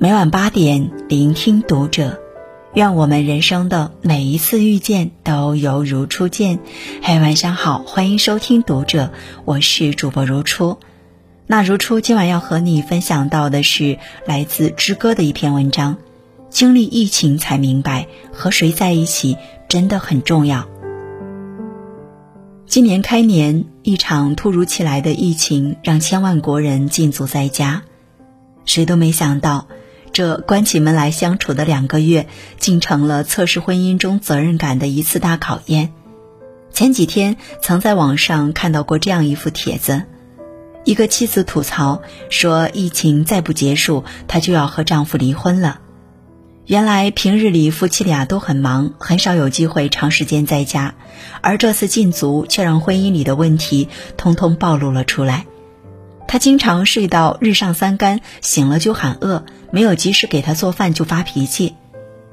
每晚八点，聆听读者。愿我们人生的每一次遇见都犹如初见。嘿，晚上好，欢迎收听读者，我是主播如初。那如初今晚要和你分享到的是来自之歌的一篇文章。经历疫情才明白，和谁在一起真的很重要。今年开年，一场突如其来的疫情让千万国人禁足在家，谁都没想到。这关起门来相处的两个月，竟成了测试婚姻中责任感的一次大考验。前几天曾在网上看到过这样一幅帖子：一个妻子吐槽说，疫情再不结束，她就要和丈夫离婚了。原来平日里夫妻俩都很忙，很少有机会长时间在家，而这次禁足却让婚姻里的问题通通暴露了出来。他经常睡到日上三竿，醒了就喊饿。没有及时给他做饭就发脾气，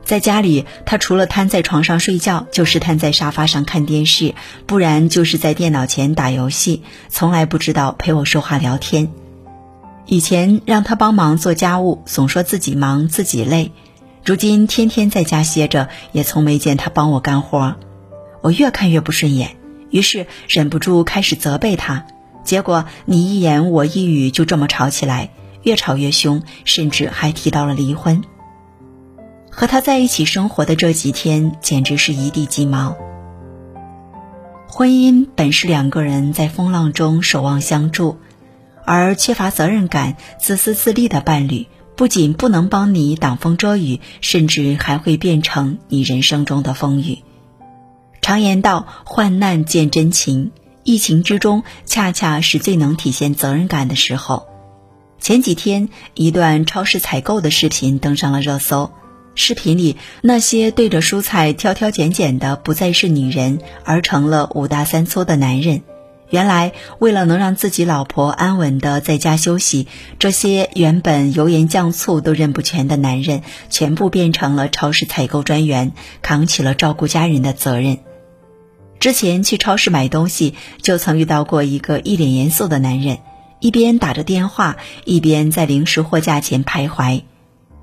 在家里他除了瘫在床上睡觉，就是瘫在沙发上看电视，不然就是在电脑前打游戏，从来不知道陪我说话聊天。以前让他帮忙做家务，总说自己忙自己累，如今天天在家歇着，也从没见他帮我干活，我越看越不顺眼，于是忍不住开始责备他，结果你一言我一语，就这么吵起来。越吵越凶，甚至还提到了离婚。和他在一起生活的这几天，简直是一地鸡毛。婚姻本是两个人在风浪中守望相助，而缺乏责任感、自私自利的伴侣，不仅不能帮你挡风遮雨，甚至还会变成你人生中的风雨。常言道：“患难见真情。”疫情之中，恰恰是最能体现责任感的时候。前几天，一段超市采购的视频登上了热搜。视频里，那些对着蔬菜挑挑拣拣的，不再是女人，而成了五大三粗的男人。原来，为了能让自己老婆安稳的在家休息，这些原本油盐酱醋都认不全的男人，全部变成了超市采购专员，扛起了照顾家人的责任。之前去超市买东西，就曾遇到过一个一脸严肃的男人。一边打着电话，一边在零食货架前徘徊。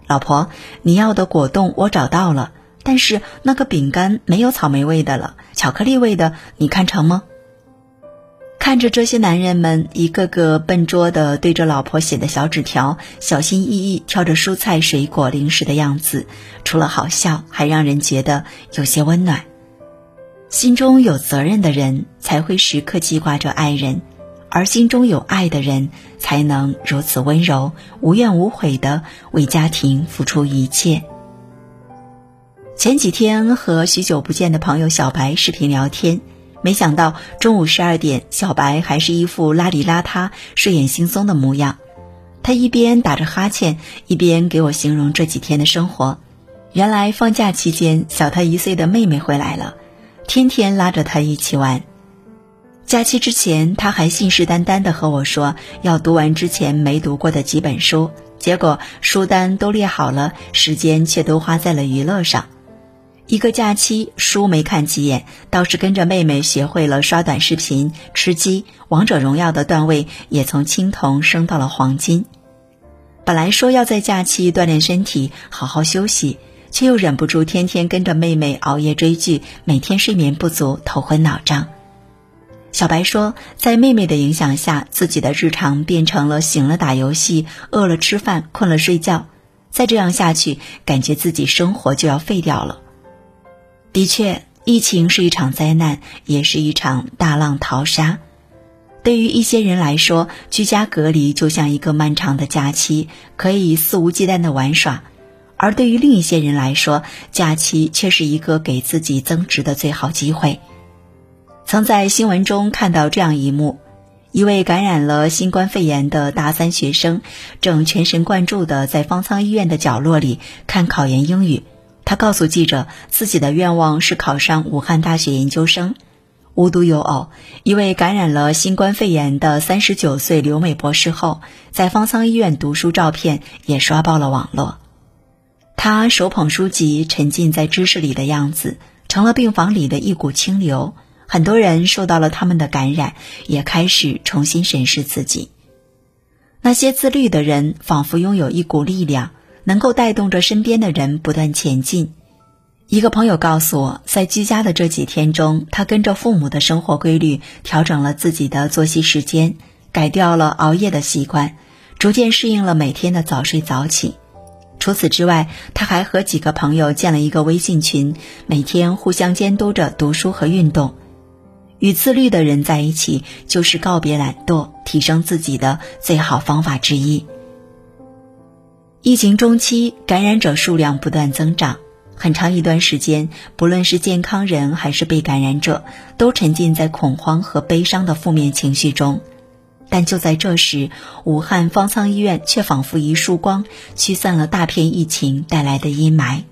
老婆，你要的果冻我找到了，但是那个饼干没有草莓味的了，巧克力味的，你看成吗？看着这些男人们一个个笨拙的对着老婆写的小纸条，小心翼翼挑着蔬菜、水果、零食的样子，除了好笑，还让人觉得有些温暖。心中有责任的人，才会时刻记挂着爱人。而心中有爱的人，才能如此温柔、无怨无悔的为家庭付出一切。前几天和许久不见的朋友小白视频聊天，没想到中午十二点，小白还是一副邋里邋遢、睡眼惺忪的模样。他一边打着哈欠，一边给我形容这几天的生活。原来放假期间，小他一岁的妹妹回来了，天天拉着他一起玩。假期之前，他还信誓旦旦地和我说要读完之前没读过的几本书，结果书单都列好了，时间却都花在了娱乐上。一个假期，书没看几眼，倒是跟着妹妹学会了刷短视频、吃鸡、王者荣耀的段位也从青铜升到了黄金。本来说要在假期锻炼身体、好好休息，却又忍不住天天跟着妹妹熬夜追剧，每天睡眠不足，头昏脑胀。小白说，在妹妹的影响下，自己的日常变成了醒了打游戏，饿了吃饭，困了睡觉。再这样下去，感觉自己生活就要废掉了。的确，疫情是一场灾难，也是一场大浪淘沙。对于一些人来说，居家隔离就像一个漫长的假期，可以肆无忌惮的玩耍；而对于另一些人来说，假期却是一个给自己增值的最好机会。曾在新闻中看到这样一幕：一位感染了新冠肺炎的大三学生，正全神贯注地在方舱医院的角落里看考研英语。他告诉记者，自己的愿望是考上武汉大学研究生。无独有偶，一位感染了新冠肺炎的三十九岁留美博士后，在方舱医院读书照片也刷爆了网络。他手捧书籍，沉浸在知识里的样子，成了病房里的一股清流。很多人受到了他们的感染，也开始重新审视自己。那些自律的人，仿佛拥有一股力量，能够带动着身边的人不断前进。一个朋友告诉我，在居家的这几天中，他跟着父母的生活规律，调整了自己的作息时间，改掉了熬夜的习惯，逐渐适应了每天的早睡早起。除此之外，他还和几个朋友建了一个微信群，每天互相监督着读书和运动。与自律的人在一起，就是告别懒惰、提升自己的最好方法之一。疫情中期，感染者数量不断增长。很长一段时间，不论是健康人还是被感染者，都沉浸在恐慌和悲伤的负面情绪中。但就在这时，武汉方舱医院却仿佛一束光，驱散了大片疫情带来的阴霾。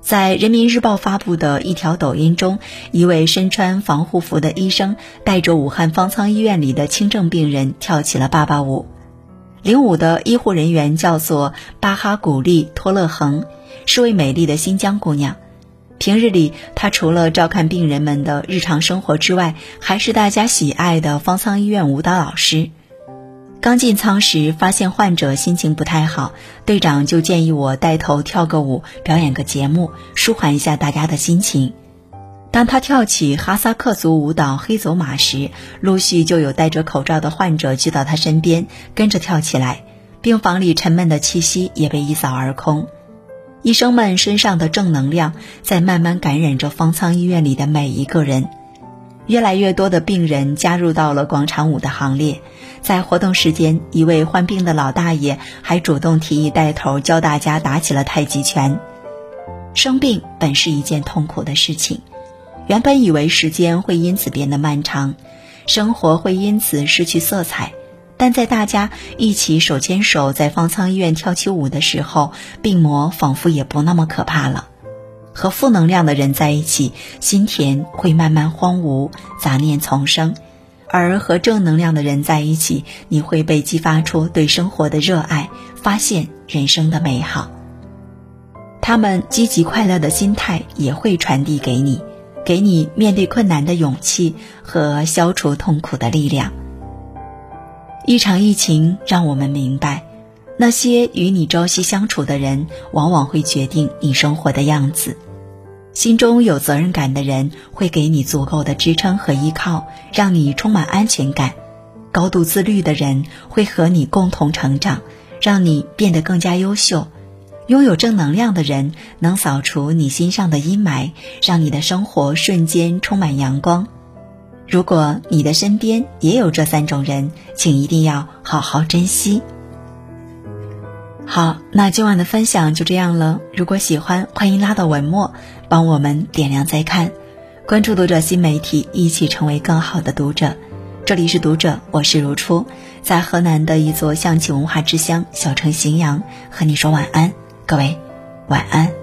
在人民日报发布的一条抖音中，一位身穿防护服的医生带着武汉方舱医院里的轻症病人跳起了爸爸舞。领舞的医护人员叫做巴哈古丽托勒恒。是位美丽的新疆姑娘，平日里他除了照看病人们的日常生活之外，还是大家喜爱的方舱医院舞蹈老师。刚进舱时，发现患者心情不太好，队长就建议我带头跳个舞，表演个节目，舒缓一下大家的心情。当他跳起哈萨克族舞蹈黑走马时，陆续就有戴着口罩的患者聚到他身边，跟着跳起来，病房里沉闷的气息也被一扫而空。医生们身上的正能量在慢慢感染着方舱医院里的每一个人，越来越多的病人加入到了广场舞的行列。在活动时间，一位患病的老大爷还主动提议带头教大家打起了太极拳。生病本是一件痛苦的事情，原本以为时间会因此变得漫长，生活会因此失去色彩。但在大家一起手牵手在方舱医院跳起舞的时候，病魔仿佛也不那么可怕了。和负能量的人在一起，心田会慢慢荒芜，杂念丛生；而和正能量的人在一起，你会被激发出对生活的热爱，发现人生的美好。他们积极快乐的心态也会传递给你，给你面对困难的勇气和消除痛苦的力量。一场疫情让我们明白，那些与你朝夕相处的人，往往会决定你生活的样子。心中有责任感的人，会给你足够的支撑和依靠，让你充满安全感；高度自律的人，会和你共同成长，让你变得更加优秀。拥有正能量的人，能扫除你心上的阴霾，让你的生活瞬间充满阳光。如果你的身边也有这三种人，请一定要好好珍惜。好，那今晚的分享就这样了。如果喜欢，欢迎拉到文末帮我们点亮再看，关注读者新媒体，一起成为更好的读者。这里是读者，我是如初，在河南的一座象棋文化之乡小城荥阳，和你说晚安，各位晚安。